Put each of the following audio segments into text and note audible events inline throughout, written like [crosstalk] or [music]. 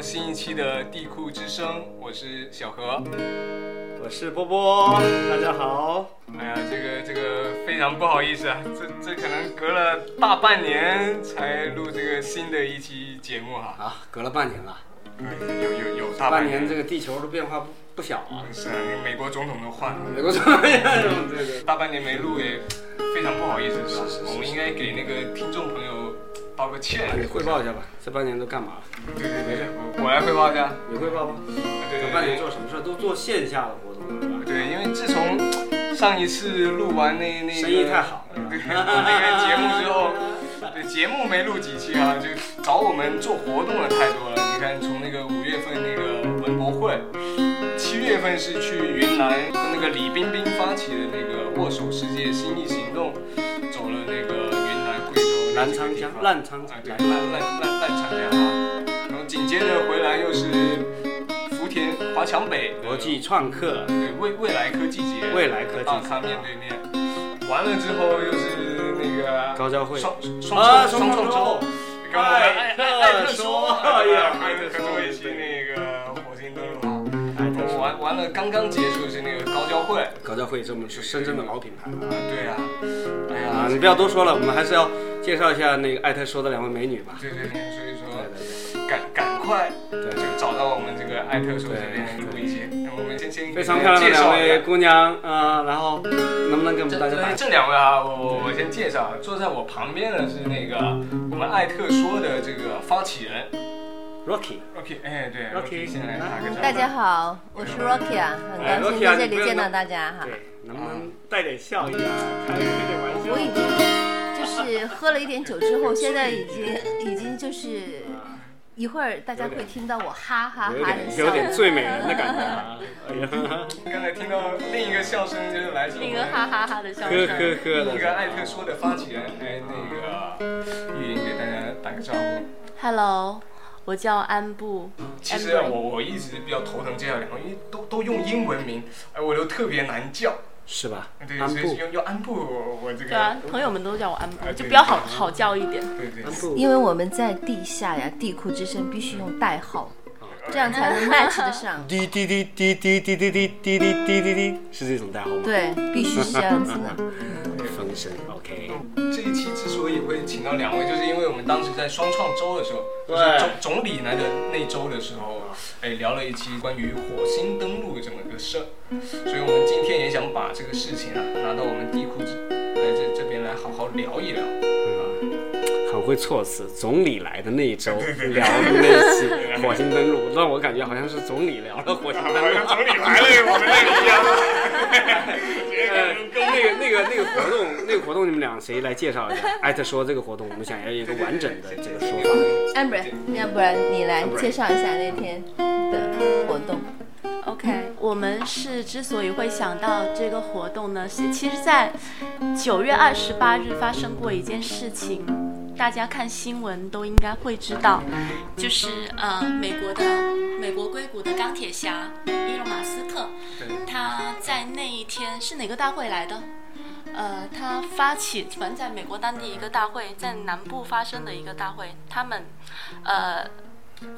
新一期的地库之声，我是小何。我是波波，大家好。哎呀，这个这个非常不好意思啊，这这可能隔了大半年才录这个新的一期节目哈。啊，隔了半年了，有有有大半年年这个地球的变化不不小啊。是啊，那美国总统都换了，[laughs] 美国怎么样？对对。大半年没录也非常不好意思，是吧？我们应该给那个听众朋友道个歉。你汇报一下吧，这半年都干嘛了？对对对，我我来汇报一下。你汇报吧。对对这半年做什么事儿？都做线下的活动了，是吧？对，因为自从上一次录完那那个生意太好了对那个节目之后，对节目没录几期啊，就找我们做活动的太多了。你看，从那个五月份那个文博会，七月份是去云南跟那个李冰冰发起的那个握手世界心意行动，走了那个澜沧江啊，对，烂烂烂烂长江啊，然后紧接着回来又是福田华强北。国际创客，对未未来科技节，未来科技节。大咖面对面，完了之后又是那个高交会。双双双创周双创周，跟我们爱爱爱特说，哎呀艾特说一些那个火星登陆号，然后完完了刚刚结束是那个高交会，高交会这么是深圳的老品牌。啊对啊，哎啊！呀，你不要多说了，我们还是要介绍一下那个艾特说的两位美女吧。对对对，所以对说对赶赶快对就找到我们这个艾特说这边录一些，那我们先先，非常漂亮的两位姑娘啊，然后能不能给我们大家打这这两位啊，我我我先介绍，坐在我旁边的是那个我们艾特说的这个发起人 Rocky？Rocky，哎对 Rocky 先来打个招呼。大家好，我是 Rocky 啊，很哎高兴在这里见到大家哈。对，能不能带点笑意啊？开开点玩笑。我已经就是喝了一点酒之后，现在已经已经就是一会儿大家会听到我哈哈有哈的笑有。点醉美人的感觉啊！[laughs] 哎呀，刚才听到另一个笑声，就是来自我们那个哈哈哈的笑声呵呵声。呵另一个艾。特说的发起人，哎那个玉莹给大家打个招呼。Hello，我叫安布。其实啊我我一直比较头疼介绍两个，因为都都用英文名，哎我都特别难叫。是吧？对，安布，所以用用安布，我我这个对啊，朋友们都叫我安布啊，就比较好好叫一点。对对安布，因为我们在地下呀，地库之声必须用代号，这样才能 match 得上。滴 [laughs] 滴滴滴滴滴滴滴滴滴滴滴滴，是这种代号吗？对，必须是这样子的。[laughs] 风声，OK。这一期之所以会请到两位，就是因为我们当时在双创周的时候，就是总总理来的那周的时候，哎，聊了一期关于火星登陆这么个事儿，所以我们今天也想把这个事情啊拿到我们地库来这这边来好好聊一聊。很会措辞，总理来的那一周聊的那期火星登陆，让我感觉好像是总理聊了火星登陆。总理来了，我们那个一样。[laughs] 呃，那个那个那个活动，那个活动你们俩谁来介绍一下？艾特说这个活动，我们想要一个完整的这个说法。Amber，要不然你来介绍一下那天的活动。OK，我们是之所以会想到这个活动呢，是其实，在九月二十八日发生过一件事情，大家看新闻都应该会知道，就是呃，美国的美国硅谷的钢铁侠伊隆马斯克，他在那一天是哪个大会来的？呃，他发起，反正在美国当地一个大会，在南部发生的一个大会，他们，呃，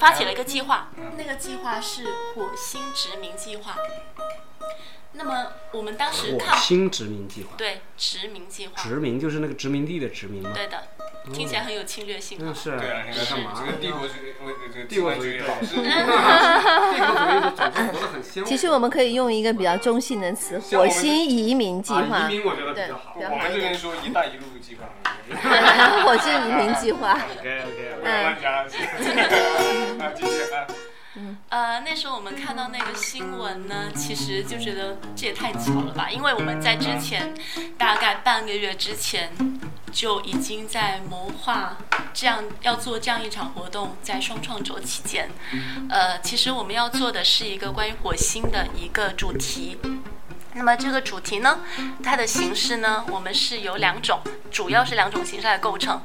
发起了一个计划，那个计划是火星殖民计划。那么我们当时看，火星殖民计划，对殖民计划，殖民就是那个殖民地的殖民吗？对的，听起来很有侵略性啊。嗯，是。对啊，你在干嘛？这个帝国主义，这个 [laughs] [laughs] 帝国主义老是帝国主义的种族活得很鲜活。其实我们可以用一个比较中性的词——火星移民计啊划移。民我觉得比对较好。比较我们这边好一点。说“一带一路”计划。[laughs] 火星移民计划。OK OK 不要乱讲。啊，继续啊。呃，那时候我们看到那个新闻呢，其实就觉得这也太巧了吧，因为我们在之前大概半个月之前就已经在谋划这样要做这样一场活动，在双创周期间，呃，其实我们要做的是一个关于火星的一个主题。那么这个主题呢，它的形式呢，我们是有两种，主要是两种形式来构成。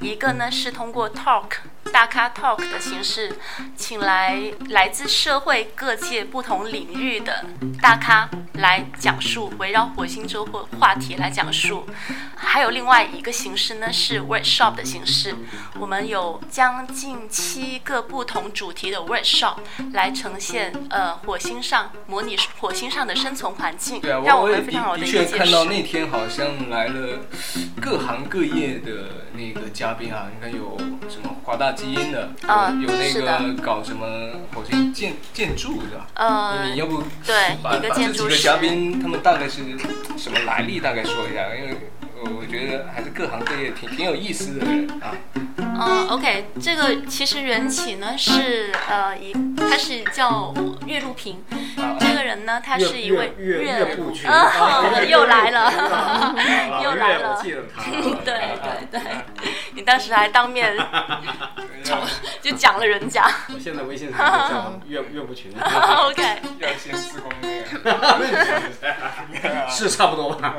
一个呢是通过 talk 大咖 talk 的形式，请来来自社会各界不同领域的大咖来讲述围绕火星周或话题来讲述。还有另外一个形式呢，是 workshop 的形式。我们有将近七个不同主题的 workshop 来呈现呃火星上模拟火星上的生存环境，对啊，让我们非常好的的确的一个见识。看到那天好像来了各行各业的那个嘉宾啊，你看有什么华大基因的，啊有有那个搞什么火星建建筑是吧？嗯你，要不对把一个把这几个建筑嘉宾他们大概是什么来历，大概说一下，因为呃我觉得还是各行各业挺挺有意思的人啊。嗯，OK，这个其实缘起呢是呃一，他是叫岳路平，啊。这个人呢他是一位岳岳岳不群啊，[laughs] 又来了，[laughs] [laughs] 又来岳我了，记得他。对对对，你当时还当面 [laughs] 就讲了人家我现在微信上就叫 [laughs] 岳岳不群，，[laughs] OK，要先施工那个，是差不多吧？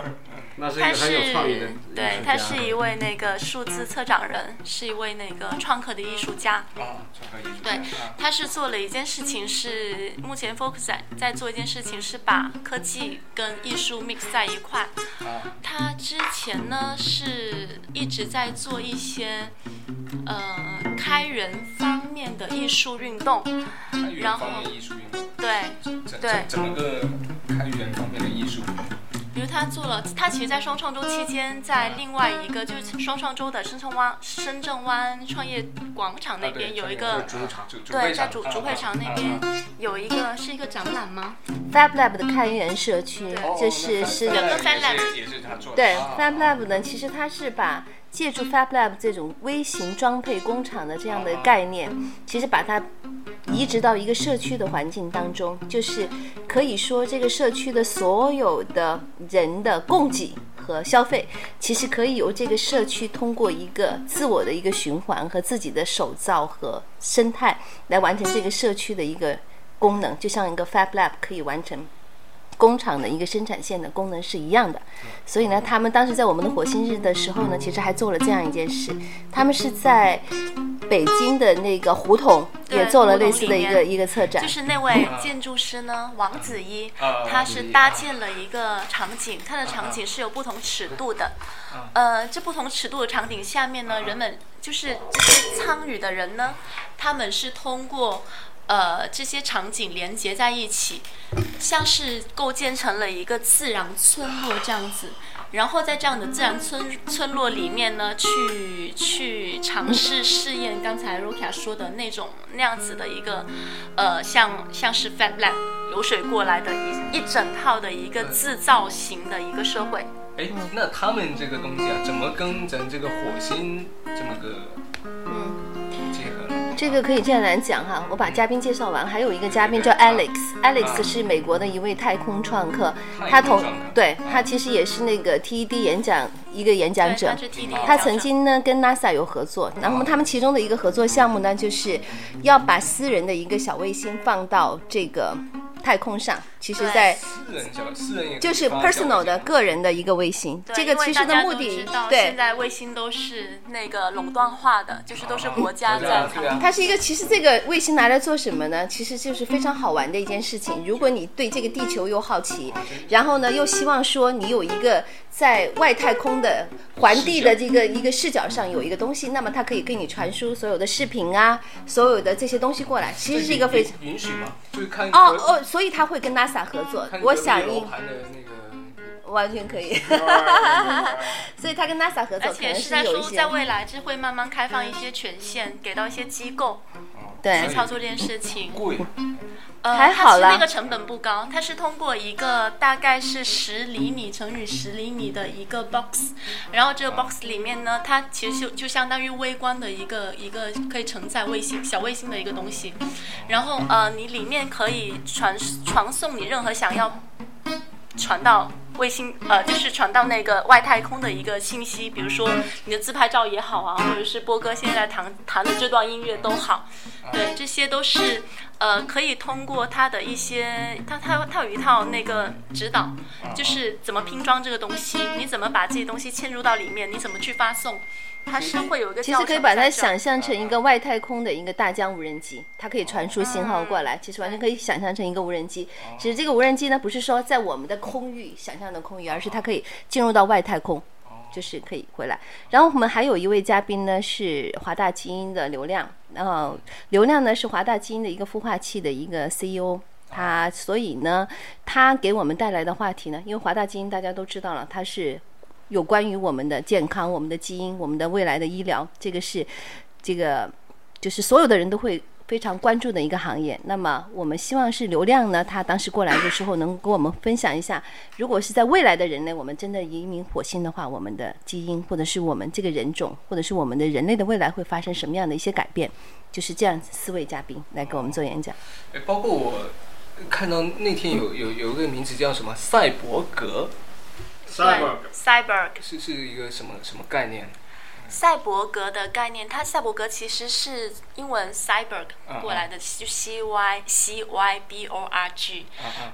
那是一他个很有创意的是对，他是一位那个数字策展人，是一位那个创客的艺术家。啊，创客艺术家对啊，他是做了一件事情是，目前 Focus 在在做一件事情是把科技跟艺术 mix 在一块。啊他之前呢是一直在做一些呃开源方面的艺术运动，然后方面艺术运动，对，对怎怎么个开源方面的艺术？比如他做了，他其实，在双创周期间，在另外一个就是双创周的深圳湾深圳湾创业广场那边有一个。主场，对，在主主会场那啊边啊有一个是一个展览吗？Fab Lab 的开源社区哦就是是整个 Fab Fab Lab 也是他做的。对啊 Fab Lab 呢，其实它是把借助 Fab Lab 这种微型装配工厂的这样的概念，其实把它一直到一个社区的环境当中，就是可以说这个社区的所有的人的供给。和消费其实可以由这个社区通过一个自我的一个循环和自己的手造和生态来完成这个社区的一个功能，就像一个 Fab Lab 可以完成工厂的一个生产线的功能是一样的。所以呢，他们当时在我们的火星日的时候呢，其实还做了这样一件事，他们是在北京的那个胡同也做了类似的一个一个策展就。是那位建筑师呢，王子一啊，他是搭建了一个场景，他的场景是有不同尺度的。呃，这不同尺度的场景下面呢，人们就是这些参与的人呢，他们是通过。呃，这些场景连接在一起，像是构建成了一个自然村落这样子。然后在这样的自然村村落里面呢，去去尝试试验刚才 Rokia 说的那种那样子的一个，呃，像像是 Fat Lab 流水过来的一一整套的一个自造型的一个社会。哎，那他们这个东西啊，怎么跟咱这个火星这么个结合呢？这个可以这样来讲哈，我把嘉宾介绍完，还有一个嘉宾叫 Alex，Alex 是美国的一位太空创客，他同对他其实也是那个 TED 演讲一个演讲，者。他曾经呢跟 NASA 有合作，然后他们其中的一个合作项目呢，就是要把私人的一个小卫星放到这个太空上，其实在私人小私人也就是 personal 的个人的一个卫星，这个其实的目的对现。在卫星都是那个垄断化的，就是都是国家在它是一个，其实这个卫星拿来做什么呢？其实就是非常好玩的一件事情。如果你对这个地球又好奇，然后呢又希望说你有一个在外太空的环地的这个一个视角上有一个东西，那么它可以给你传输所有的视频啊，所有的这些东西过来，其实是一个非常允许吗？就是看哦哦，所以他会跟合作看。我想应楼盘的那个 [laughs] 完全可以，[laughs] [laughs] 所以他跟 NASA 合作而且是在有一些说在未来是会慢慢开放一些权限给到一些机构对去操作这件事情。贵，呃，还好啦。它是那个成本不高，它是通过一个大概是十厘米乘以十厘米的一个 box，然后这个 box 里面呢，它其实就就相当于微观的一个一个可以承载卫星小卫星的一个东西，然后呃，你里面可以传传送你任何想要传到卫星呃，就是传到那个外太空的一个信息，比如说你的自拍照也好啊，或者是波哥现在弹弹的这段音乐都好，对，这些都是呃可以通过它的一些，它它它有一套那个指导，就是怎么拼装这个东西，你怎么把这些东西嵌入到里面，你怎么去发送，它是会有一个其实可以把它想象成一个外太空的一个大疆无人机，它可以传输信号过来，其实完全可以想象成一个无人机。只是这个无人机呢，不是说在我们的空域想象的空域，而是它可以进入到外太空。就是可以回来，然后我们还有一位嘉宾呢，是华大基因的刘亮，然后刘亮呢是华大基因的一个孵化器的一个 CEO，他所以呢，他给我们带来的话题呢，因为华大基因大家都知道了，它是有关于我们的健康、我们的基因、我们的未来的医疗，这个是这个就是所有的人都会非常关注的一个行业。那么我们希望是流量呢，他当时过来的时候能跟我们分享一下，如果是在未来的人类，我们真的移民火星的话，我们的基因或者是我们这个人种，或者是我们的人类的未来会发生什么样的一些改变？就是这样四位嘉宾来给我们做演讲。哎包括我看到那天有有有一个名字叫什么赛博格 cyborg 是是一个什么什么概念？赛博格的概念，它赛博格其实是英文 cyborg 过来的，就 C Y C Y B O R G，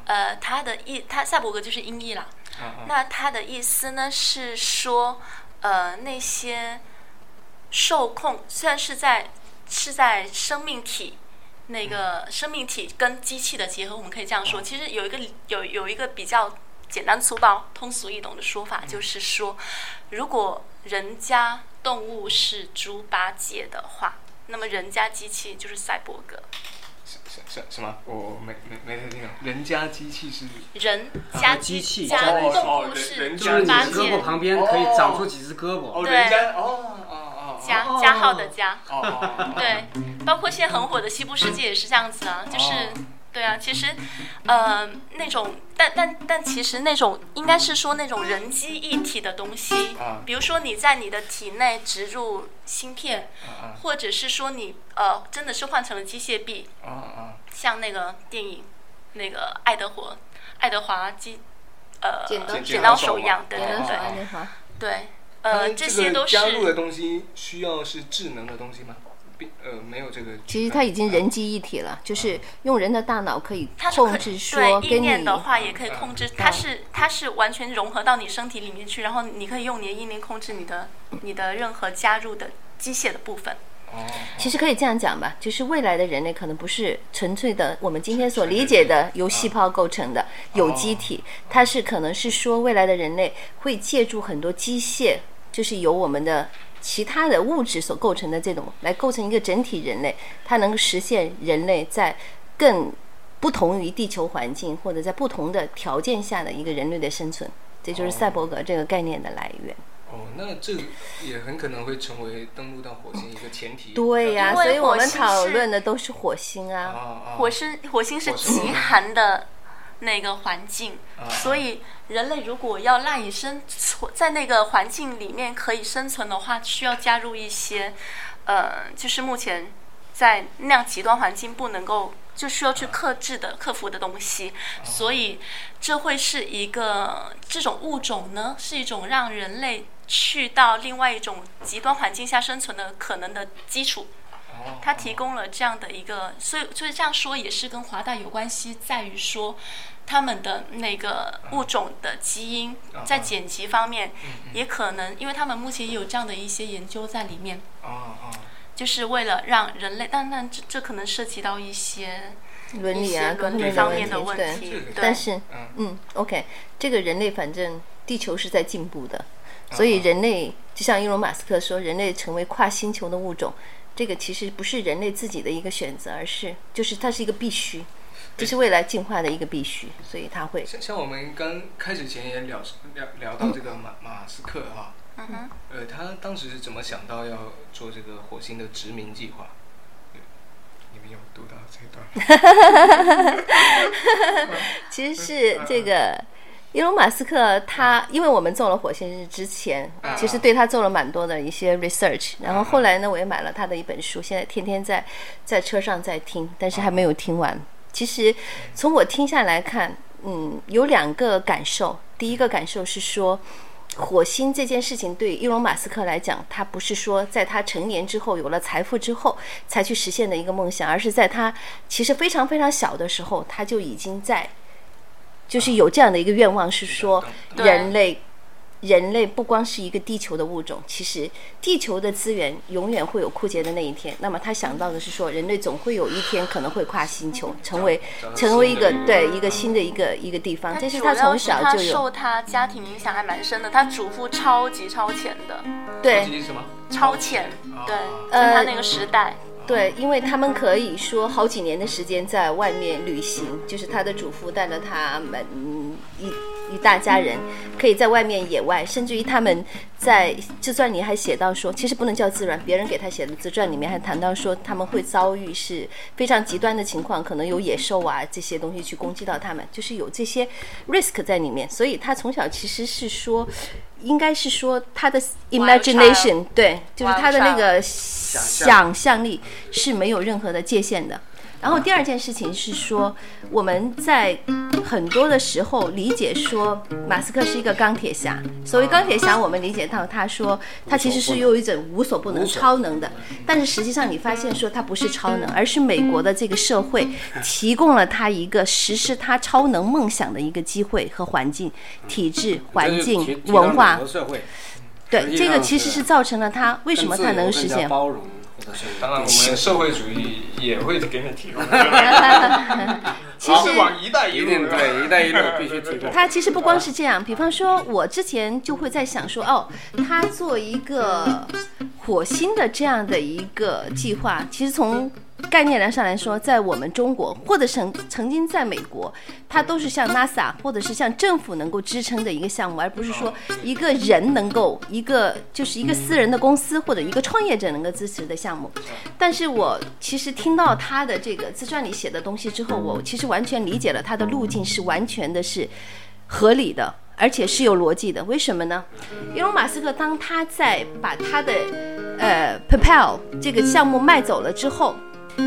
呃，它的意，它赛博格就是音译啦。那它的意思呢是说，呃，那些受控虽然是在是在生命体那个生命体跟机器的结合，我们可以这样说。其实有一个有有一个比较简单粗暴、通俗易懂的说法，就是说，如果人家动物是猪八戒的话，那么人家机器就是赛博格。什什什什么？我我没没没太听懂。人家机器是人加机器加哦动物是猪八戒，旁边可以长出几只胳膊。哦，对人家哦哦哦加加号的加。哦哦，对，包括现在很火的《西部世界》也是这样子啊，就是哦对啊，其实呃那种，但但但其实那种应该是说那种人机一体的东西啊，比如说你在你的体内植入芯片，啊或者是说你呃真的是换成了机械臂，啊啊。像那个电影那个爱德华爱德华机呃剪刀剪剪刀手一样，对哦手对对，呃这些都是加入的东西需要是智能的东西吗？并呃没有这个。其实它已经人机一体了，就是用人的大脑可以控制说对意跟你念的话也可以控制，它是它是完全融合到你身体里面去，然后你可以用你的意念控制你的你的任何加入的机械的部分。哦，其实可以这样讲吧，就是未来的人类可能不是纯粹的我们今天所理解的由细胞构成的有机体，它是可能是说未来的人类会借助很多机械，就是由我们的其他的物质所构成的这种来构成一个整体人类，它能够实现人类在更不同于地球环境或者在不同的条件下的一个人类的生存，这就是赛博格这个概念的来源。哦，那这也很可能会成为登陆到火星一个前提。对呀、所以我们讨论的都是火星啊啊。啊，火星火星是极寒的那个环境，啊。所以人类如果要赖以生存在那个环境里面可以生存的话，需要加入一些，呃，就是目前在那样极端环境不能够就需要去克制的、克服的东西，所以这会是一个这种物种呢，是一种让人类去到另外一种极端环境下生存的可能的基础。哦它提供了这样的一个，所以所以这样说也是跟华大有关系，在于说他们的那个物种的基因在剪辑方面，也可能，因为他们目前也有这样的一些研究在里面，啊啊。就是为了让人类，但但这这可能涉及到一些伦理啊，伦各方面理方面的的问题，对。但是，嗯。嗯，OK，这个人类反正地球是在进步的，啊所以人类就像伊隆马斯克说，人类成为跨星球的物种，这个其实不是人类自己的一个选择，而是就是它是一个必须，这是未来进化的一个必须，所以他会像像我们刚开始前也聊聊聊到这个马马斯克哈、嗯哼，呃，他当时是怎么想到要做这个火星的殖民计划？你们有读到这一段？[laughs] 其实是这个。伊隆马斯克他，因为我们做了火星日之前，其实对他做了蛮多的一些 research，然后后来呢，我也买了他的一本书，现在天天在在车上在听，但是还没有听完。其实从我听下来看，嗯，有两个感受。第一个感受是说，火星这件事情对伊隆马斯克来讲，他不是说在他成年之后有了财富之后才去实现的一个梦想，而是在他其实非常非常小的时候，他就已经在，就是有这样的一个愿望，是说人类。人类不光是一个地球的物种，其实地球的资源永远会有枯竭的那一天。那么他想到的是说，人类总会有一天可能会跨星球，成为成为一个对一个新的一个一个地方。这是他从小就有受他家庭影响还蛮深的，他祖父超级超前的，对？超前，对，呃在他那个时代，对，因为他们可以说好几年的时间在外面旅行，就是他的祖父带着他们嗯一一大家人可以在外面野外，甚至于他们在自传里还写到说，其实不能叫自传，别人给他写的自传里面还谈到说他们会遭遇是非常极端的情况，可能有野兽啊这些东西去攻击到他们，就是有这些 risk 在里面，所以他从小其实是说。应该是说他的 imagination 对，就是他的那个想象力是没有任何的界限的。然后第二件事情是说，我们在很多的时候理解说马斯克是一个钢铁侠。所谓钢铁侠，我们理解到他说他其实是有一种无所不能、超能的。但是实际上你发现说他不是超能，而是美国的这个社会提供了他一个实施他超能梦想的一个机会和环境、体制、环境、文化。对，这个其实是造成了他为什么他能实现。包容，当然，我们社会主义也会给你提供。[laughs] 其实往“一带一一路”对“一带一路 [laughs] ”必须提供。他其实不光是这样，比方说，我之前就会在想说，哦，他做一个火星的这样的一个计划，其实从概念来上来说，在我们中国或者曾曾经在美国，它都是像 NASA 或者是像政府能够支撑的一个项目，而不是说一个人能够一个就是一个私人的公司或者一个创业者能够支持的项目。但是我其实听到他的这个自传里写的东西之后，我其实完全理解了他的路径是完全的是合理的，而且是有逻辑的。为什么呢？因为马斯克当他在把他的呃 PayPal 这个项目卖走了之后。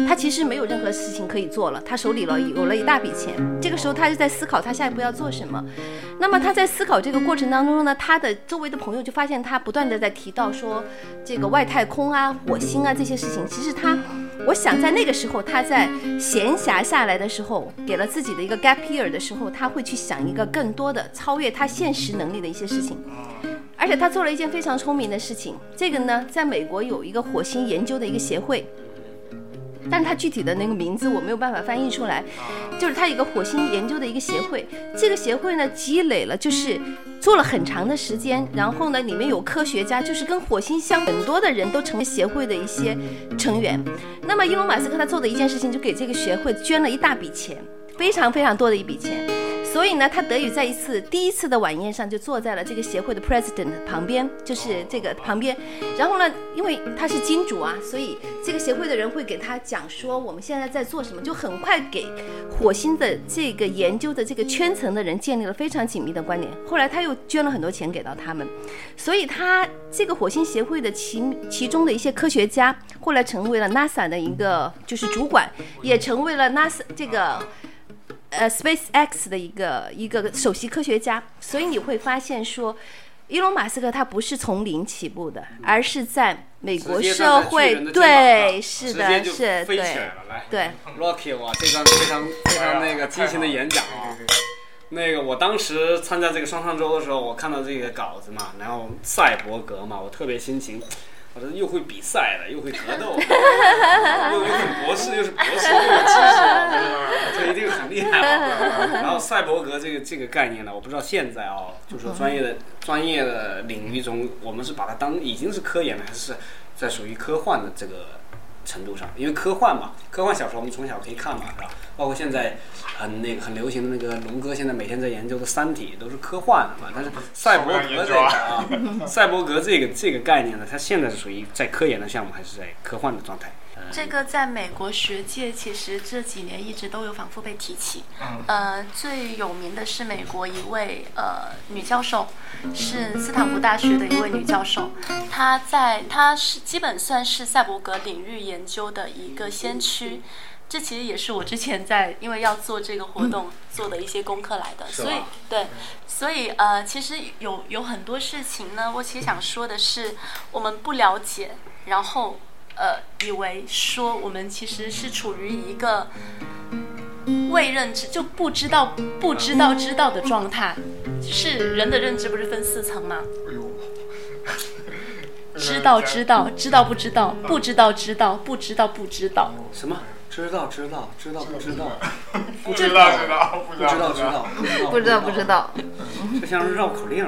他其实没有任何事情可以做了，他手里了有了一大笔钱。这个时候，他就在思考他下一步要做什么。那么他在思考这个过程当中呢，他的周围的朋友就发现他不断的在提到说这个外太空啊、火星啊这些事情。其实他，我想在那个时候他在闲暇下来的时候，给了自己的一个 gap year 的时候，他会去想一个更多的超越他现实能力的一些事情。而且他做了一件非常聪明的事情，这个呢，在美国有一个火星研究的一个协会。但是它具体的那个名字我没有办法翻译出来，就是它一个火星研究的一个协会。这个协会呢，积累了就是做了很长的时间，然后呢，里面有科学家，就是跟火星相很多的人都成为协会的一些成员。那么伊隆马斯克他做的一件事情，就给这个协会捐了一大笔钱，非常非常多的一笔钱。所以呢，他得以在一次第一次的晚宴上就坐在了这个协会的 president 旁边，就是这个旁边。然后呢，因为他是金主啊，所以这个协会的人会给他讲说我们现在在做什么，就很快给火星的这个研究的这个圈层的人建立了非常紧密的关联。后来他又捐了很多钱给到他们，所以他这个火星协会的其其中的一些科学家后来成为了 NASA 的一个就是主管，也成为了 NASA 这个。呃，SpaceX 的一个一个首席科学家，所以你会发现说，伊隆马斯克他不是从零起步的，而是在美国社会，对，是的，是，对，对，[laughs] Rocky，哇，这段非常非常那个激情的演讲啊！那个我当时参加这个双上周的时候，我看到这个稿子嘛，然后赛博格嘛，我特别心情。我说又会比赛了，又会格斗，[laughs] 又又是博士，又是博士，又有知识，这一定很厉害了！然后赛博格这个这个概念呢，我不知道现在啊，就是说专业的专业的领域中，我们是把它当已经是科研了，还是在属于科幻的这个程度上？因为科幻嘛，科幻小说我们从小可以看嘛，是吧？包括现在很那个很流行的那个龙哥，现在每天在研究的《三体》都是科幻的嘛。但是赛博格这个啊，赛博格这个这个概念呢，它现在是属于在科研的项目，还是在科幻的状态？这个在美国学界其实这几年一直都有反复被提起。呃，最有名的是美国一位呃女教授，是斯坦福大学的一位女教授，她在她是基本算是赛博格领域研究的一个先驱。这其实也是我之前在因为要做这个活动做的一些功课来的，所以对，所以呃，其实有有很多事情呢，我其实想说的是，我们不了解，然后呃，以为说我们其实是处于一个未认知就不知道不知道知道的状态，是人的认知不是分四层吗？哎呦，知道知道知道不知道不知道知道不知道不知道。什么？知道知道知道 [laughs] 不知道？不知道知道不不知道知道不知道不知道，这 [laughs] 像是绕口令。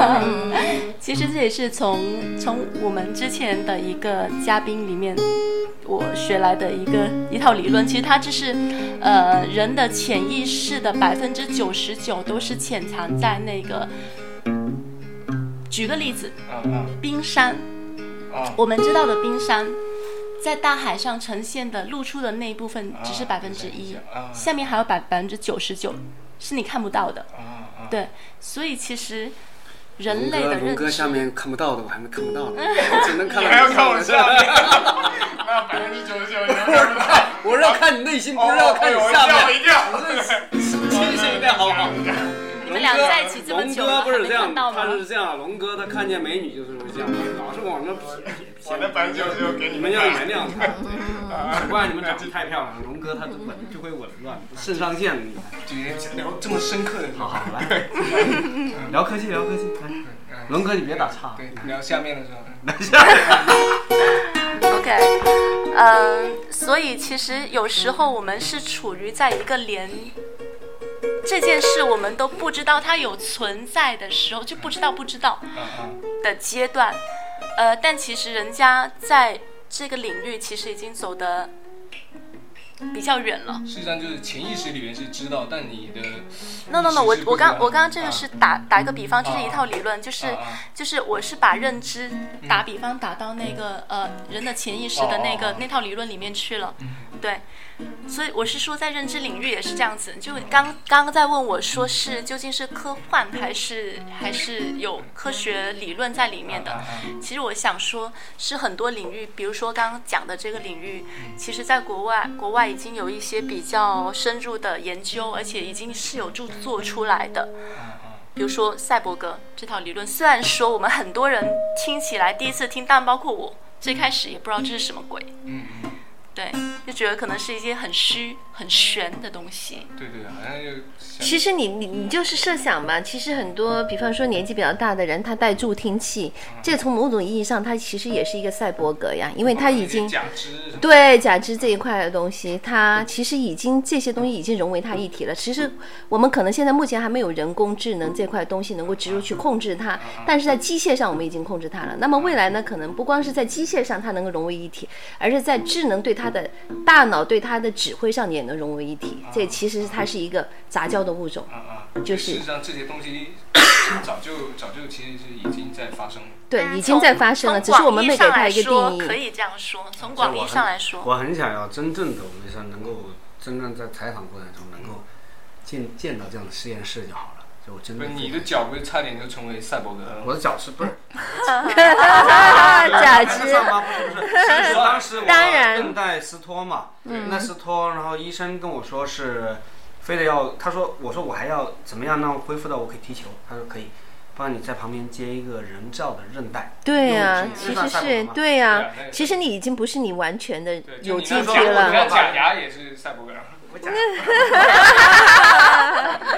[laughs] 其实这也是从从我们之前的一个嘉宾里面，我学来的一个一套理论。其实它就是，呃，人的潜意识的百分之九十九都是潜藏在那个。举个例子，嗯冰山，我们知道的冰山，在大海上呈现的露出的那一部分只是百分之一啊，下面还有百百分之九十九是你看不到的。对，所以其实人类的龙哥认知，下面看不到的我还没看不到呢，[laughs] 我只能看到你还要看我面下面，那百分之九十九你们看不到。[laughs] 我是要看你内心，不是要看你下哦哎呦我吓我面。一跳。清醒一点好不好？[laughs] 你们俩在一起这么龙哥久了，不是这样，看到吗？他？是这样，龙哥他看见美女就是会这样，老是往那撇撇我那百分之九十九给你们要原谅他，谅只怪你们长得太漂亮了，龙哥他就紊就会紊乱，肾上腺你看。今天聊这么深刻的，好好来，聊科技聊科技，来，龙哥你别打岔，对，聊下面的时候，OK，嗯，所以其实有时候我们是处于在一个连这件事我们都不知道它有存在的时候，就不知道不知道的阶段。呃，但其实人家在这个领域其实已经走得比较远了。实际上就是潜意识里面是知道，但你的 No no no，我我刚我刚刚这个是打打一个比方，这是一套啊理论，就是就是我是把认知打比方打到那个呃人的潜意识的那个那套理论里面去了，对，所以我是说在认知领域也是这样子，就刚刚刚在问我说是究竟是科幻还是还是有科学理论在里面的。其实我想说，是很多领域，比如说刚刚讲的这个领域，其实在国外，国外已经有一些比较深入的研究，而且已经是有著作出来的。比如说赛博格这套理论，虽然说我们很多人听起来第一次听，但包括我，最开始也不知道这是什么鬼，嗯嗯，对，就觉得可能是一些很虚、很玄的东西。对对，好像就其实你你你就是设想嘛，其实很多，比方说年纪比较大的人，他戴助听器，这从某种意义上，他其实也是一个赛博格呀，因为他已经假肢对假肢这一块的东西，它其实已经这些东西已经融为它一体了。其实我们可能现在目前还没有人工智能这块东西能够植入去控制它，但是在机械上我们已经控制它了。那么未来呢，可能不光是在机械上它能够融为一体，而是在智能对它的大脑对他的指挥上也能融为一体。这其实它是一个杂交的物种。啊啊，就是事实上这些东西早就早就其实是已经在发生了。对，已经在发生了，只是我们没给它一个定义可。以这样说，从广义上来说，我很想要真正的我们说能够真正在采访过程中能够见见到这样的实验室就好了。就我真的不是你的脚不是差点就成为赛博格了吗？我的脚是不是？[laughs] [laughs] 假肢。不是不是，[laughs] 是当时我当然韧带撕脱嘛，韧带撕脱，然后医生跟我说是，非得要，他说我说我还要怎么样让恢复到我可以踢球，他说可以，帮你在旁边接一个人造的韧带。对呀、用其实是对呀、啊其实你已经不是你完全的有机体了你了。那假牙也是赛博格。我讲，[laughs]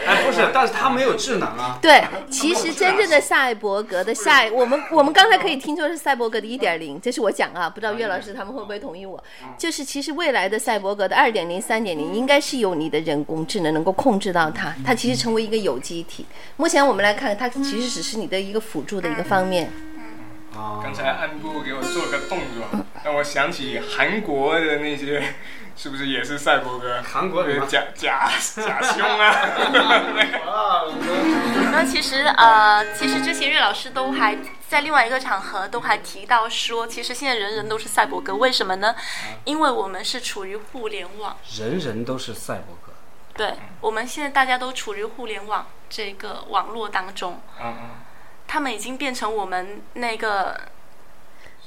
哎不是，但是他没有智能啊。对，其实真正的赛博格的下，我们我们刚才可以听说是赛博格的一点零，这是我讲啊，不知道岳老师他们会不会同意我？就是其实未来的赛博格的二点零、三点零，应该是有你的人工智能能够控制到它，它其实成为一个有机体。目前我们来看，它其实只是你的一个辅助的一个方面。啊刚才安布给我做了个动作，让我想起韩国的那些，是不是也是赛博哥？韩国人假假假胸啊，[laughs] 啊，那其实呃，其实之前岳老师都还在另外一个场合都还提到说，其实现在人人都是赛博哥，为什么呢？因为我们是处于互联网，人人都是赛博哥。对，我们现在大家都处于互联网这个网络当中，嗯嗯，他们已经变成我们那个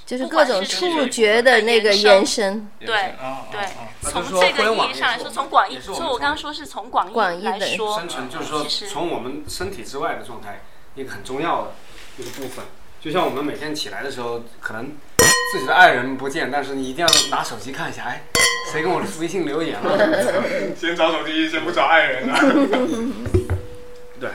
就是各种触觉的那个延伸。对啊对从这个意义上来说，从广义，所以我刚刚说是从广义广义的来说生，存就是说从我们身体之外的状态一个很重要的一个部分。就像我们每天起来的时候，可能自己的爱人不见，但是你一定要拿手机看一下，哎，谁跟我的微信留言了？[laughs] [laughs] 先找手机，先不找爱人啊。[laughs] 对，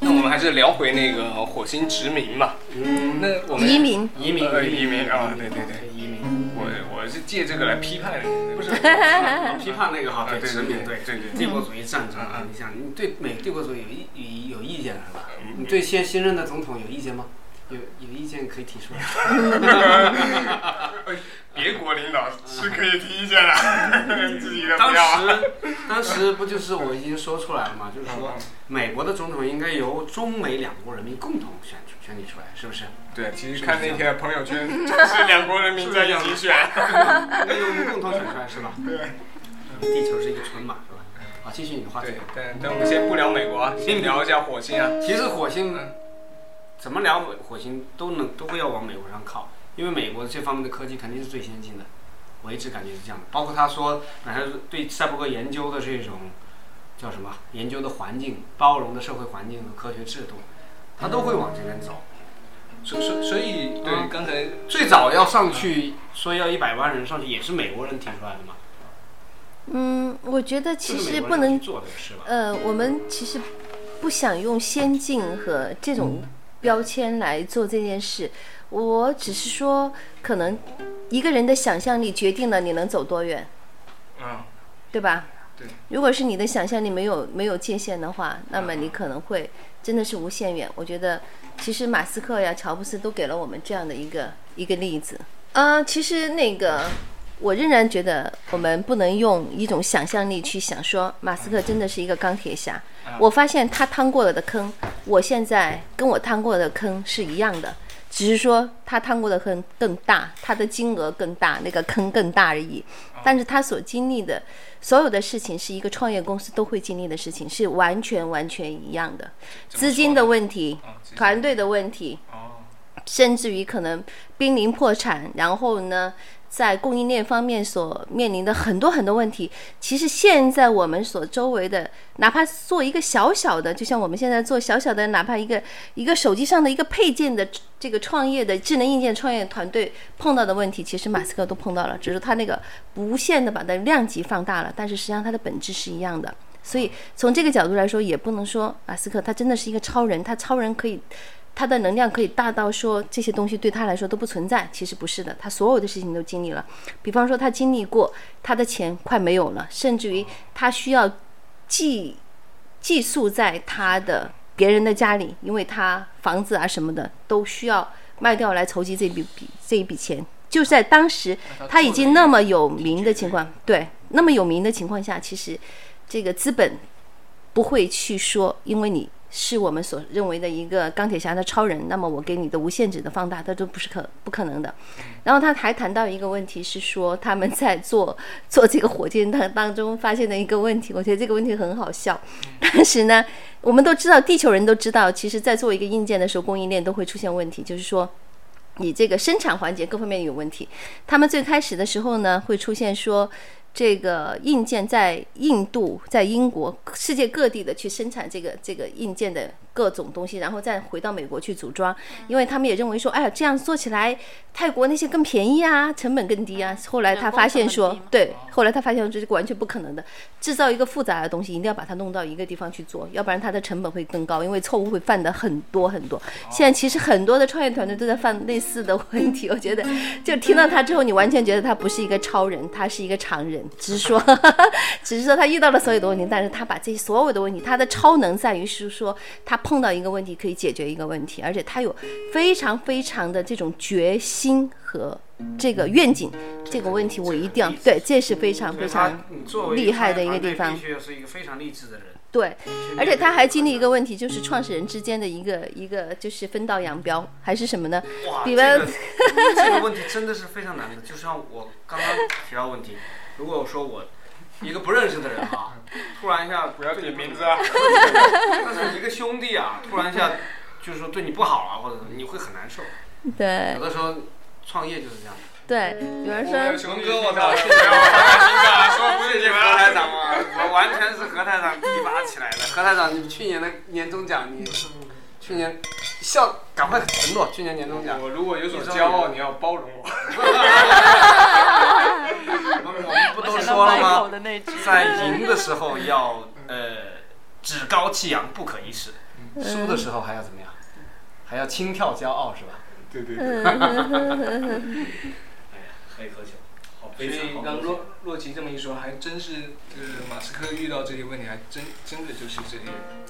那我们还是聊回那个火星殖民嘛。嗯，那我们移民，移民呃移民啊对对对。移民，我我是借这个来批判你，不是。[laughs] 批判那个哈，对对殖民，对对对。帝国主义战争啊，你想，你对美帝国主义有意有有意见是吧？你对现新任的总统有意见吗？有有意见可以提出来。[laughs] 别国领导 [laughs] 是可以提意见的，自己的当不要啊。时，当时不就是我已经说出来了嘛？就是说，美国的总统应该由中美两国人民共同选出选举出来，是不是？对，其实看那天朋友圈，[laughs] 就是两国人民在一起选。应该由我们共同选出来是吧？对地球是一个村嘛，是吧？好，继续你的话题对。，但但我们先不聊美国啊，先聊一下火星啊。其实火星怎么聊火星都能都会要往美国上靠，因为美国这方面的科技肯定是最先进的，我一直感觉是这样的。包括他说，本来对赛博格研究的这种叫什么研究的环境、包容的社会环境和科学制度，他都会往这边走。所所所以，对嗯刚才最早要上去说要一百万人上去，也是美国人提出来的嘛。嗯，我觉得其实不能做的是吧。呃，我们其实不想用先进和这种标签来做这件事。我只是说，可能一个人的想象力决定了你能走多远，嗯，对吧？对。如果是你的想象力没有没有界限的话，那么你可能会真的是无限远。我觉得，其实马斯克呀、乔布斯都给了我们这样的一个一个例子。啊，其实那个。我仍然觉得我们不能用一种想象力去想说马斯克真的是一个钢铁侠。我发现他趟过了的坑，我现在跟我趟过的坑是一样的，只是说他趟过的坑更大，他的金额更大，那个坑更大而已。但是他所经历的所有的事情，是一个创业公司都会经历的事情，是完全完全一样的。资金的问题、团队的问题，甚至于可能濒临破产，然后呢？在供应链方面所面临的很多很多问题，其实现在我们所周围的，哪怕做一个小小的，就像我们现在做小小的，哪怕一个一个手机上的一个配件的这个创业的智能硬件创业团队碰到的问题，其实马斯克都碰到了，只是他那个无限的把它量级放大了，但是实际上它的本质是一样的。所以从这个角度来说，也不能说马斯克他真的是一个超人，他超人可以。[laughs] 他的能量可以大到说这些东西对他来说都不存在，其实不是的，他所有的事情都经历了。比方说，他经历过他的钱快没有了，甚至于他需要寄寄宿在他的别人的家里，因为他房子啊什么的都需要卖掉来筹集这笔笔这一笔钱。就在当时他已经那么有名的情况，对，那么有名的情况下，其实这个资本不会去说，因为你。是我们所认为的一个钢铁侠的超人，那么我给你的无限制的放大，它都不是可不可能的。然后他还谈到一个问题是说，他们在做 [laughs] 做这个火箭当当中发现的一个问题，我觉得这个问题很好笑。但是呢，我们都知道，地球人都知道，其实在做一个硬件的时候，供应链都会出现问题，就是说。你这个生产环节各方面有问题，他们最开始的时候呢，会出现说，这个硬件在印度、在英国、世界各地的去生产这个这个硬件的各种东西，然后再回到美国去组装，因为他们也认为说，哎呀，这样做起来泰国那些更便宜啊，成本更低啊。后来他发现说，对，后来他发现这是完全不可能的，制造一个复杂的东西，一定要把它弄到一个地方去做，要不然它的成本会更高，因为错误会犯的很多很多。现在其实很多的创业团队都在犯类似的问题，[laughs] 我觉得就听到他之后，你完全觉得他不是一个超人，他是一个常人，只是说，[laughs] 只是说他遇到了所有的问题，但是他把这些所有的问题，他的超能在于是说他碰到一个问题可以解决一个问题，而且他有非常非常的这种决心和这个愿景。这个问题我一定要对，这是非常非常厉害的一个地方。必须要是一个非常励志的人。对，而且他还经历一个问题，就是创始人之间的一个一个就是分道扬镳，还是什么呢？哇，这个这个问题真的是非常难的。就像我刚刚提到问题，如果说我 [laughs] 一个不认识的人啊，[laughs] 突然一下不要点名字啊，[laughs] 但是一个兄弟啊，突然一下就是说对你不好啊，或者你会很难受。对有的时候创业就是这样。对，有人说，熊哥，我操，谢谢说不是你们何台长吗，我完全是何台长提拔起来的。何台长，你去年的年终奖，你去年笑，赶快承诺，去年年终奖。我如果有所骄傲，你要包容我。[laughs] 我们不都说了吗？在赢的时候要呃趾高气扬，不可一世；输的时候还要怎么样？还要轻佻骄傲，是吧？对对对。哎呀，喝一口酒，好所悲伤。以刚若若琪这么一说，还真是就是马斯克遇到这些问题，还真真的就是这些。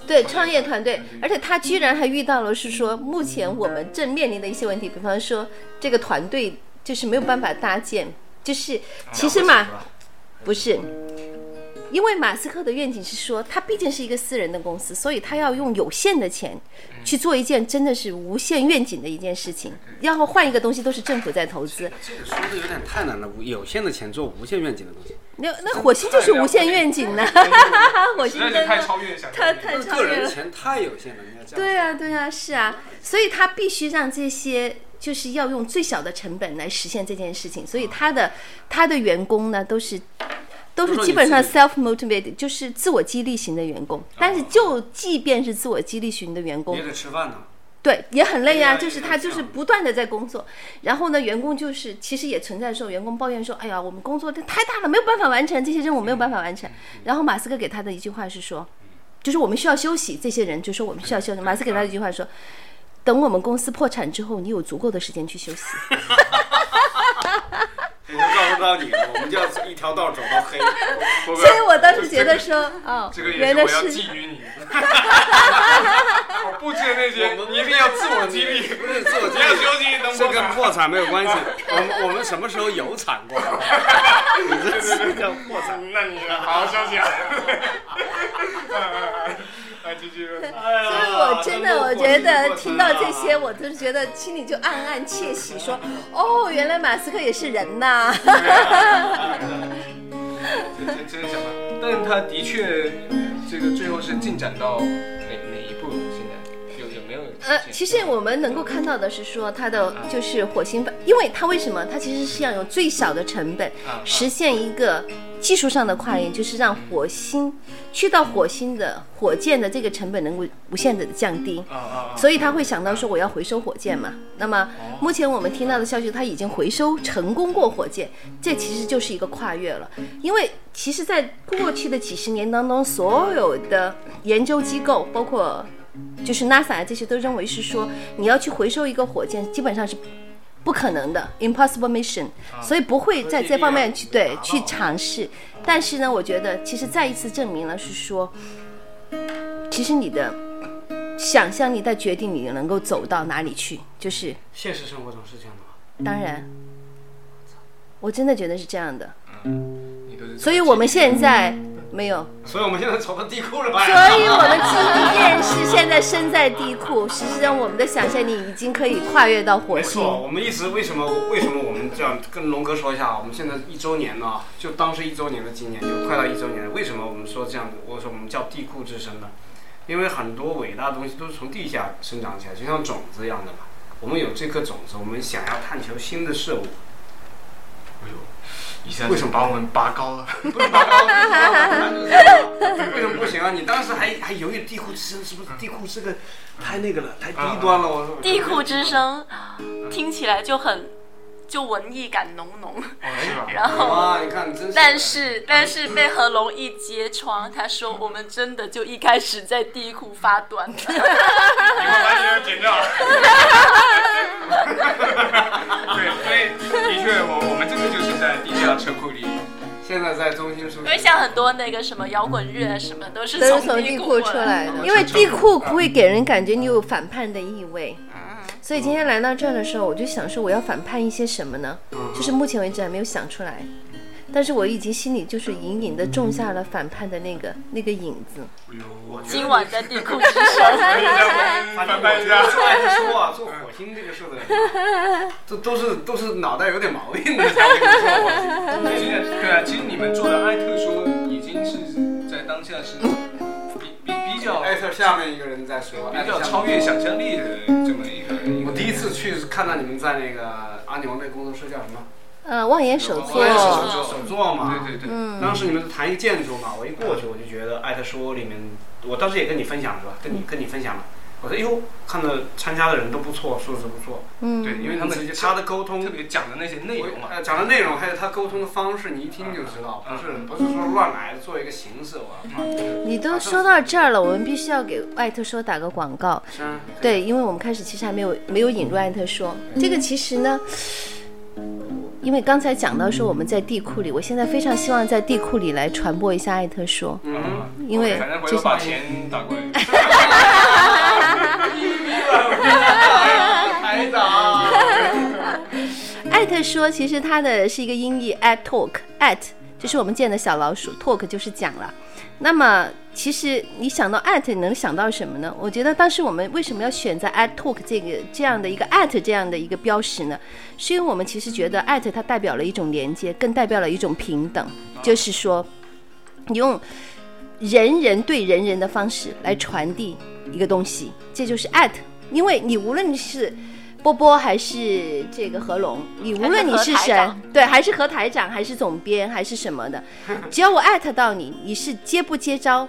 对创业团队，而且他居然还遇到了是说，目前我们正面临的一些问题，比方说这个团队就是没有办法搭建，就是其实嘛，不是，因为马斯克的愿景是说，他毕竟是一个私人的公司，所以他要用有限的钱去做一件真的是无限愿景的一件事情，然后换一个东西都是政府在投资。这个说的有点太难了，无有限的钱做无限愿景的东西。那那火星就是无限愿景呢，[laughs] 火星真的太超越想太象力。太超越了。个人钱太有限了。对啊，对啊，是啊，所以他必须让这些就是要用最小的成本来实现这件事情，所以他的他的员工呢都是。都是基本上 self motivated，就是自我激励型的员工。但是就即便是自我激励型的员工也，得吃饭呢。对，也很累呀、啊就是他就是不断的在工作，然后呢，员工就是其实也存在说，员工抱怨说，哎呀，我们工作太大了，没有办法完成这些任务，没有办法完成。然后马斯克给他的一句话是说，就是我们需要休息，这些人就说我们需要休息。马斯克给他的一句话说，等我们公司破产之后，你有足够的时间去休息。[laughs] 我就告诉到你，我们就要一条道走到黑。所以我当时觉得说，哦，这个也原来是我要觊觎你。[laughs] 我布置的那些，你一定要自我激励，不是自我 [laughs] 激不要励，休息，等这破产。跟破产没有关系。我们我们什么时候有产过？[laughs] 你这是叫破产。那你好好休息啊。来继续。所以我真的，我觉得听到这些，我就是觉得心里就暗暗窃喜，说，哦，原来马斯克也是人呐。真真真的但是他的确，这个最后是进展到哪呃，其实我们能够看到的是说，它的就是火星版，因为它为什么？它其实是要用最小的成本啊实现一个技术上的跨越，就是让火星去到火星的火箭的这个成本能够无限的降低。所以他会想到说我要回收火箭嘛。那么目前我们听到的消息，他已经回收成功过火箭，这其实就是一个跨越了。因为其实，在过去的几十年当中，所有的研究机构，包括就是 NASA 这些，都认为是说你要去回收一个火箭，基本上是。不可能的，impossible mission，所以不会在这方面去对去尝试。但是呢，我觉得其实再一次证明了是说，其实你的想象力在决定你能够走到哪里去，就是现实生活中是这样的吗？当然，我真的觉得是这样的。所以我们现在没有，所以我们现在走到地库了吧？所以我们即便是现在身在地库，实际上我们的想象力已经可以跨越到火星没错，我们一直为什么为什么我们这样跟龙哥说一下啊？我们现在一周年了，就当是一周年的纪念，就快到一周年了。为什么我们说这样子？我说我们叫地库之声呢？因为很多伟大的东西都是从地下生长起来，就像种子一样的嘛。我们有这颗种子，我们想要探求新的事物。哎呦，一下为什么把我们拔高了？[laughs] 不能拔高，为什么不行啊？你当时还还犹豫地库之声是不是地库这个太那个了，太低端了？我说地库之声听起来就很就文艺感浓浓，哦，是吧？然后。哇，你看，真是。但是，但是被何龙一揭穿，他说我们真的就一开始在地库发端。你们完全剪掉 [laughs] 因为像很多那个什么摇滚乐什么都是都是从从地库库出来的，因为地库不会给人感觉你有反叛的意味。嗯。所以今天来到这儿的时候，我就想说我要反叛一些什么呢？就是目前为止还没有想出来，但是我已经心里就是隐隐的种下了反叛的那个那个影子。哎呦，我今晚在地库之声。反正翻一下。做爱特说啊，做火星这个事的人，都都是都是脑袋有点毛病的才会做火星。对啊，其实你们做的艾特说已经是在当下是比比比较艾特下面一个人在说，比较超越想象力的这么一个。我第一次去看到你们在那个阿牛那工作室叫什么？呃，望眼手作望，眼手作手作嘛。对对对，嗯，当时你们是谈一建筑嘛，我一过去我就觉得艾特说里面，我当时也跟你分享是吧？跟你跟你分享了。我说哟，看到参加的人都不错，素质不错。嗯，对，因为他们他的沟通特别讲的那些内容嘛，呃，讲的内容还有他沟通的方式，你一听就知道，不是不是说乱来的，做一个形式，我靠。[laughs] 你都说到这儿了，我们必须要给艾特说打个广告。是啊，对，因为我们开始其实还没有没有引入艾特说这个，其实呢，因为刚才讲到说我们在地库里，我现在非常希望在地库里来传播一下艾特说，嗯，因为反正回就是把钱打过来。台长，艾特说，其实它的是一个音译 at talk at 就是我们见的小老鼠，talk 就是讲了。那么其实你想到 at 你能想到什么呢？我觉得当时我们为什么要选择 at talk 这个这样的一个 at 这样的一个标识呢？是因为我们其实觉得 at 它代表了一种连接，更代表了一种平等，就是说你用人人对人人的方式来传递一个东西，这就是 at。因为你无论是波波还是这个何龙，你无论你是谁对，还是何台长，还是总编，还是什么的，[laughs] 只要我艾特到你，你是接不接招，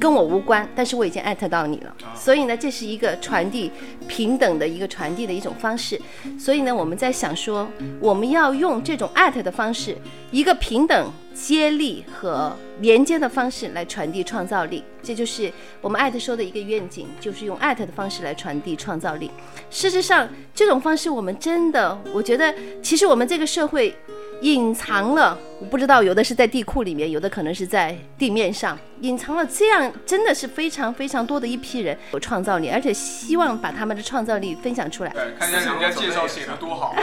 跟我无关，但是我已经艾特到你了，所以呢，这是一个传递平等的一个传递的一种方式。所以呢，我们在想说，我们要用这种艾特的方式，一个平等、接力和连接的方式来传递创造力。这就是我们艾特说的一个愿景，就是用艾特的方式来传递创造力。事实上，这种方式我们真的，我觉得其实我们这个社会隐藏了，我不知道有的是在地库里面，有的可能是在地面上，隐藏了这样真的是非常非常多的一批人有创造力，而且希望把他们的创造力分享出来。对，看一下人家介绍写的多好。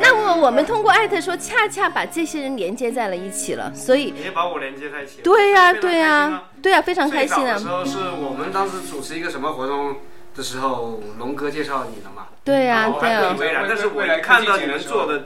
那么我们通过艾特说，恰恰把这些人连接在了一起了，所以你也把我连接在一起。对呀、对呀、啊。对呀、非常开心啊。最早的时，候是我们当时主持一个什么活动的时候，龙哥介绍你的嘛。对呀、哦对呀、还未然但是我一看到你们做的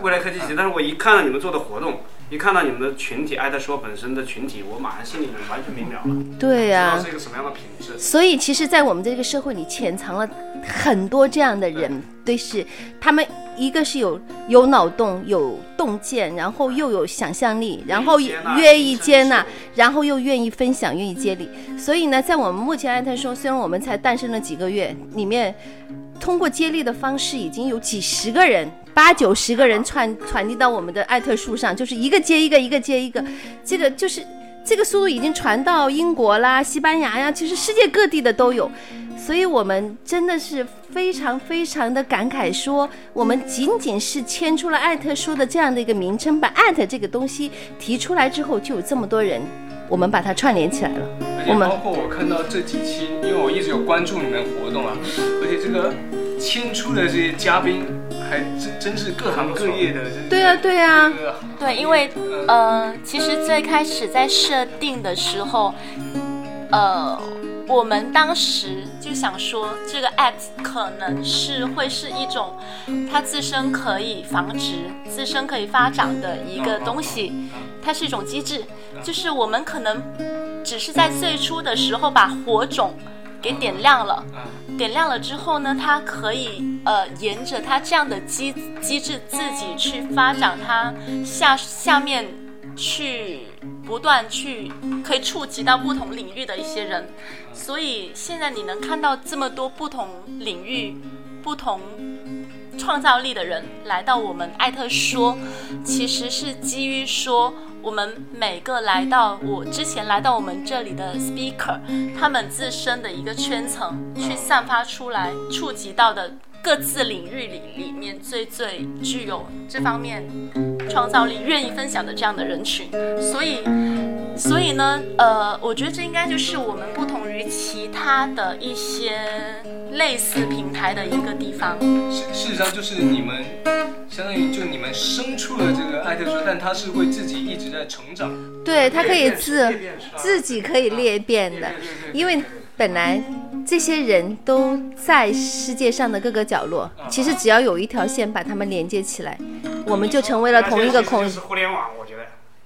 未来科技节，但是我一看到你们做的活动，一看到你们的群体，艾特说本身的群体，我马上心里面完全明了了，对呀、是一个什么样的品质。所以，其实，在我们这个社会里，潜藏了很多这样的人，对，是他们一个是有有脑洞、有洞见，然后又有想象力，然后愿意接纳，然后又愿意分享、愿意接力。所以呢，在我们目前艾特说，虽然我们才诞生了几个月，里面通过接力的方式，已经有几十个人。八九十个人传传递到我们的艾特树上，就是一个接一个，一个接一个，这个就是这个速度已经传到英国啦、西班牙呀，其实世界各地的都有。所以我们真的是非常非常的感慨，说我们仅仅是牵出了艾特书的这样的一个名称，把艾特这个东西提出来之后，就有这么多人，我们把它串联起来了。我们包括我看到这几期，因为我一直有关注你们活动啊，而且这个牵出的这些嘉宾，还真真是各行各业的。对啊，对啊，这个对，因为呃，其实最开始在设定的时候，呃，我们当时就想说，这个 act 可能是会是一种它自身可以繁殖、自身可以发展的一个东西，它是一种机制，就是我们可能只是在最初的时候把火种给点亮了。点亮了之后呢，它可以呃沿着它这样的机机制自己去发展它下下面去不断去可以触及到不同领域的一些人，所以现在你能看到这么多不同领域、不同创造力的人来到我们艾特说，其实是基于说我们每个来到我之前来到我们这里的 speaker，他们自身的一个圈层去散发出来，触及到的各自领域里里面最最具有这方面创造力、愿意分享的这样的人群，所以。所以呢，呃，我觉得这应该就是我们不同于其他的一些类似平台的一个地方。事事实上就是你们，相当于就你们生出了这个艾特说，但它是会自己一直在成长。对，它可以自自己可以裂变的因为本来这些人都在世界上的各个角落，其实只要有一条线把他们连接起来，我们就成为了同一个空就是互联网，我觉得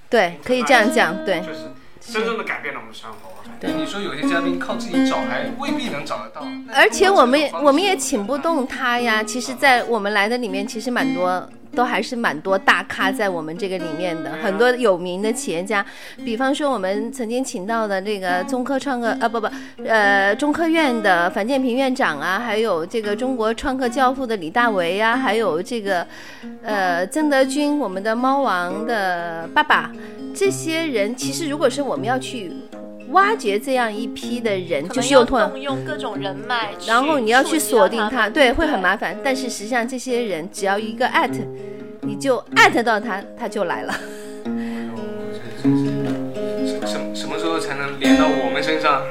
对，可以这样讲，对，就是真正的改变了我们的生活。对你说有些嘉宾靠自己找还未必能找得到，而且我们我们也请不动他呀。其实，在我们来的里面，其实蛮多。都还是蛮多大咖在我们这个里面的，很多有名的企业家，比方说我们曾经请到的这个中科创客啊不不，呃中科院的樊建平院长啊，还有这个中国创客教父的李大为啊，还有这个呃曾德军，我们的猫王的爸爸，这些人其实如果是我们要去挖掘这样一批的人，就是用动用各种人脉，然后你要去锁定他，对，会很麻烦。但是实际上这些人只要一个 at，你就 at 到他，他就来了。哎呦，这真是什什什么时候才能连到我们身上？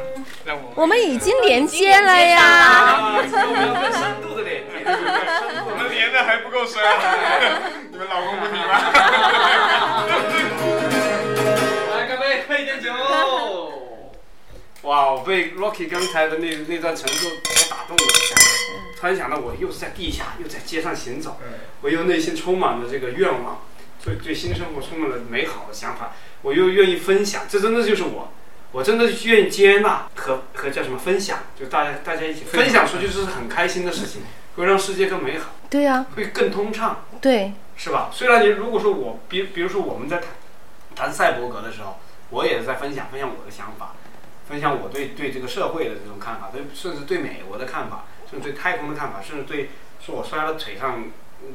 让我们我们已经连接了呀。我们要更深度的连我的们连的还不够深啊！[laughs] 你们老公不听吗？[laughs] 来，干杯，喝一点酒。哇，我被 Rocky 刚才的那那段陈述所打动了一下。突然想到，我又是在地下，又在街上行走，我又内心充满了这个愿望，对对新生活充满了美好的想法，我又愿意分享，这真的就是我。我真的愿意接纳和和叫什么分享，就大家大家一起分享出去，就是很开心的事情，会让世界更美好，对呀、会更通畅。对，是吧？虽然你如果说我，比比如说我们在谈谈赛博格的时候，我也是在分享分享我的想法，分享我对对这个社会的这种看法，对甚至对美国的看法，甚至对太空的看法，甚至对说我摔了腿上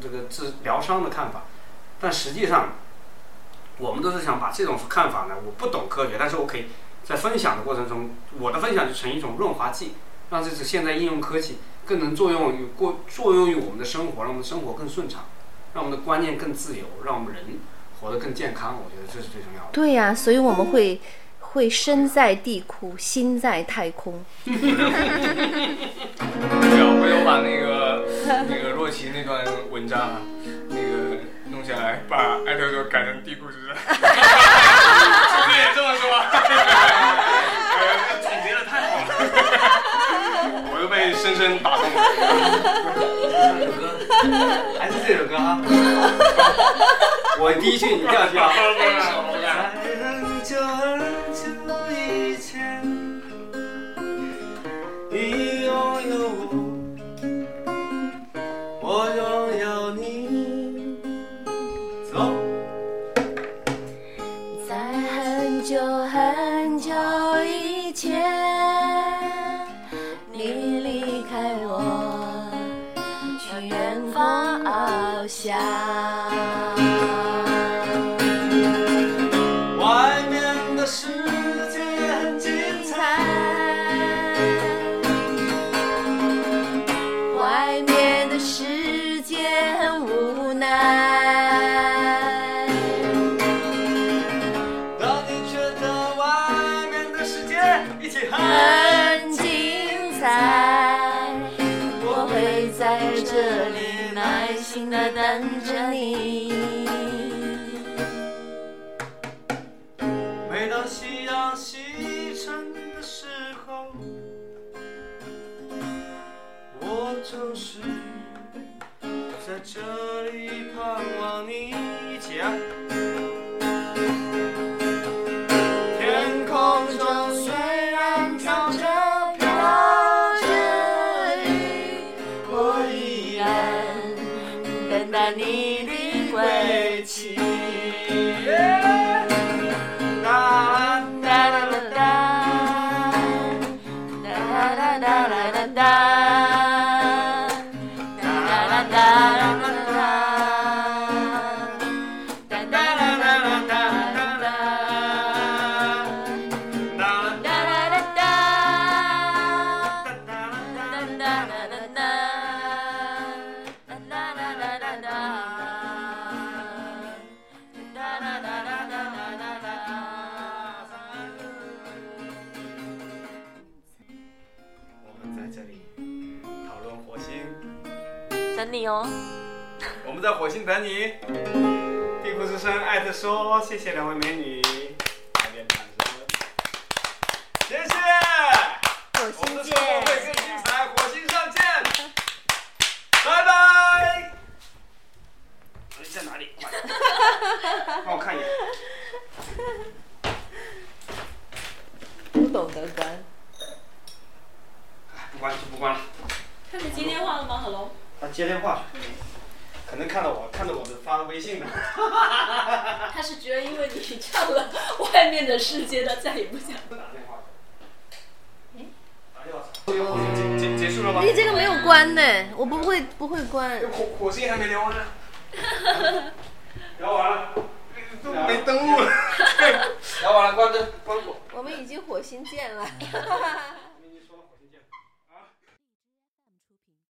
这个治疗伤的看法。但实际上，我们都是想把这种看法呢，我不懂科学，但是我可以在分享的过程中，我的分享就成一种润滑剂，让这次现在应用科技更能作用于过作用于我们的生活，让我们的生活更顺畅。让我们的观念更自由，让我们人活得更健康。我觉得这是最重要的。对呀、所以我们会会身在地库，心在太空。[laughs] 对啊，回头把那个那个洛奇那段文章啊，那个弄下来，把艾特都改成地库，是不是？是不是也这么说？呃，总结的太好了，我都被深深打动了。这首歌还是这首歌啊！[laughs] 我第一句你第二句啊。在 [laughs] 有我，我拥有你。走。在很久很久以前，你离开我，去远方翱翔。你哦。我们在火星等你。地库之声艾特说，谢谢两位美女，关。火